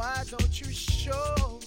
Why don't you show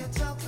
Digital connection,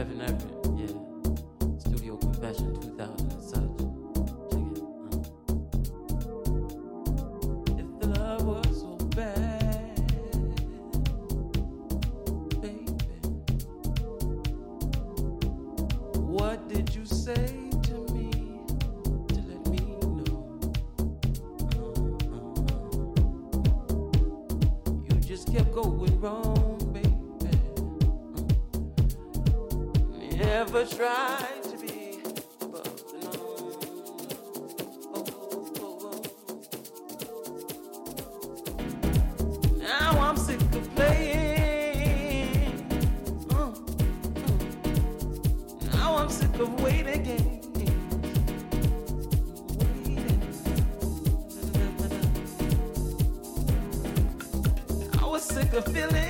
Feather Napping. ever tried to be. But no. oh, oh, oh. Now I'm sick of playing. Mm, mm. Now I'm sick of waiting again. sick of feeling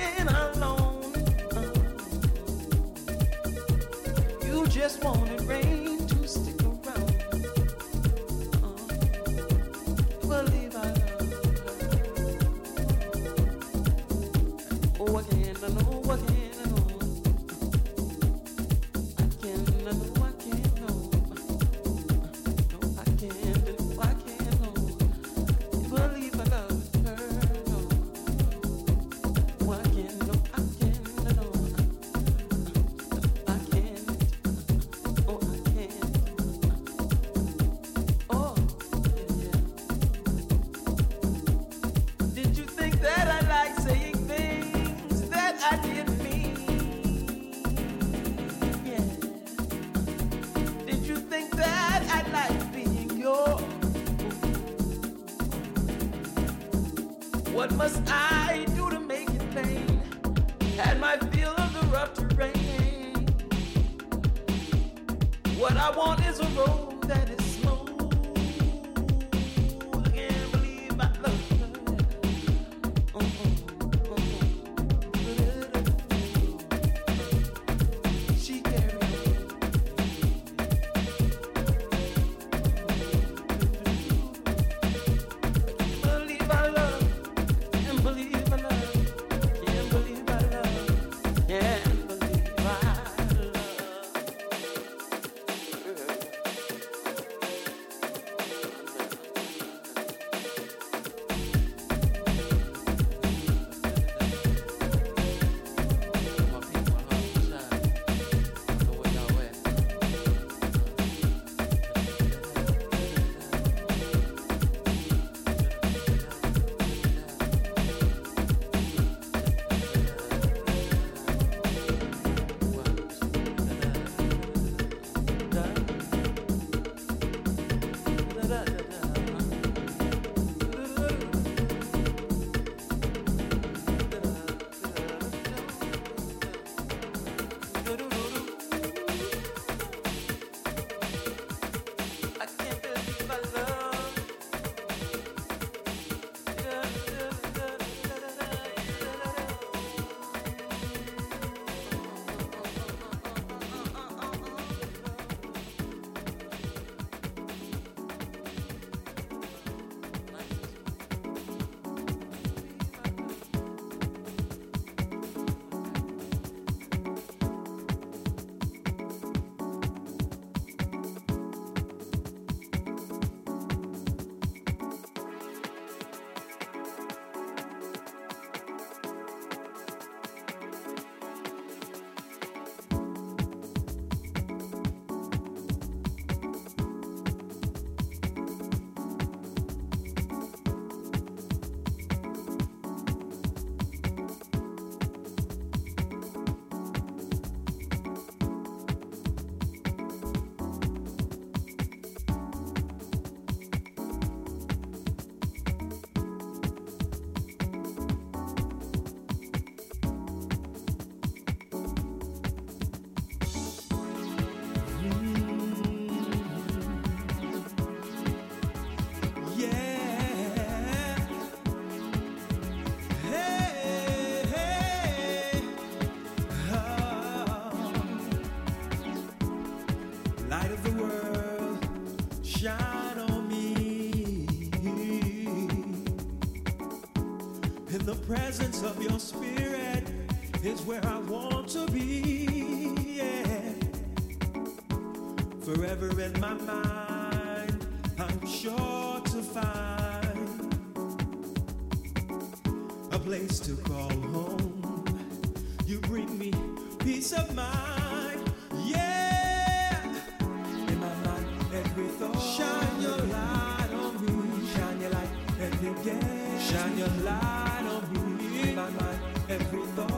presence of your spirit is where I want to be. Yeah. Forever in my mind, I'm sure to find a place to call home. You bring me peace of mind. Yeah. In my mind, every thought. Shine your light on me. Shine your light every day. Shine your light on me. In my mind,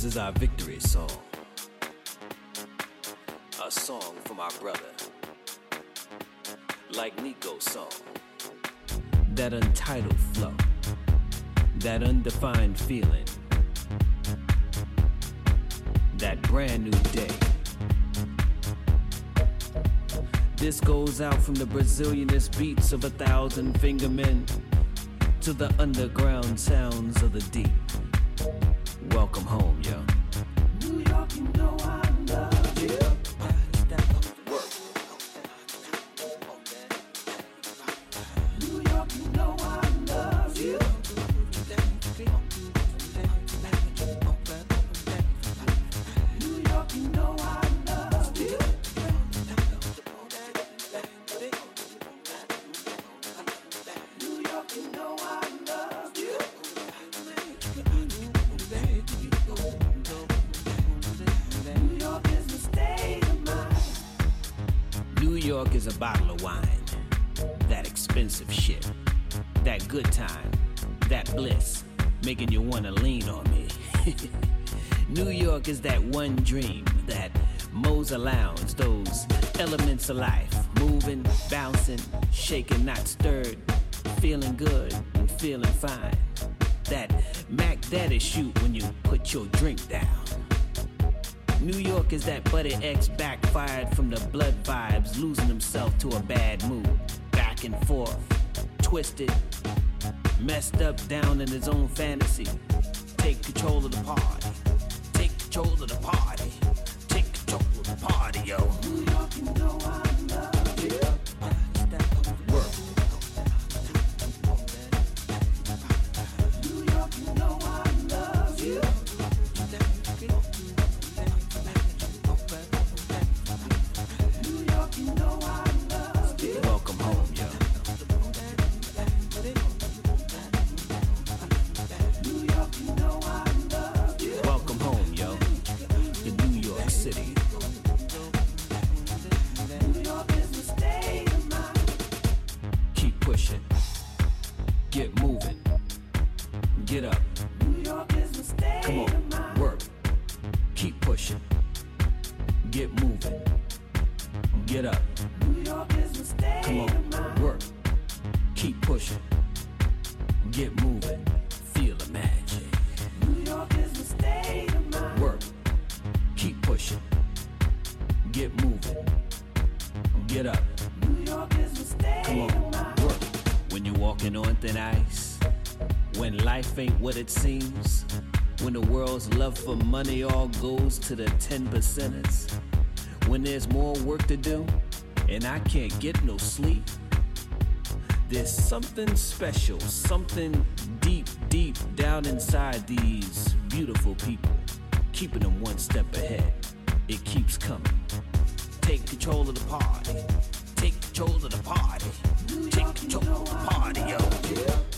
This is our victory song. A song from our brother. Like Nico's song. That untitled flow. That undefined feeling. That brand new day. This goes out from the Brazilianist beats of a thousand fingermen to the underground sounds of the deep. Welcome home, Making you wanna lean on me. New York is that one dream. That Moser Lounge. Those elements of life. Moving, bouncing, shaking, not stirred. Feeling good and feeling fine. That Mac Daddy shoot when you put your drink down. New York is that Buddy X backfired from the blood vibes, losing himself to a bad mood. Back and forth, twisted, messed up down in his own fantasy. Take control of the party. Take control of the party. Take control of the party, yo. New York, what it seems, when the world's love for money all goes to the 10 percenters, when there's more work to do and I can't get no sleep, there's something special, something deep, deep down inside these beautiful people, keeping them one step ahead. It keeps coming. Take control of the party. Take control of the party. Take control of the party, yo.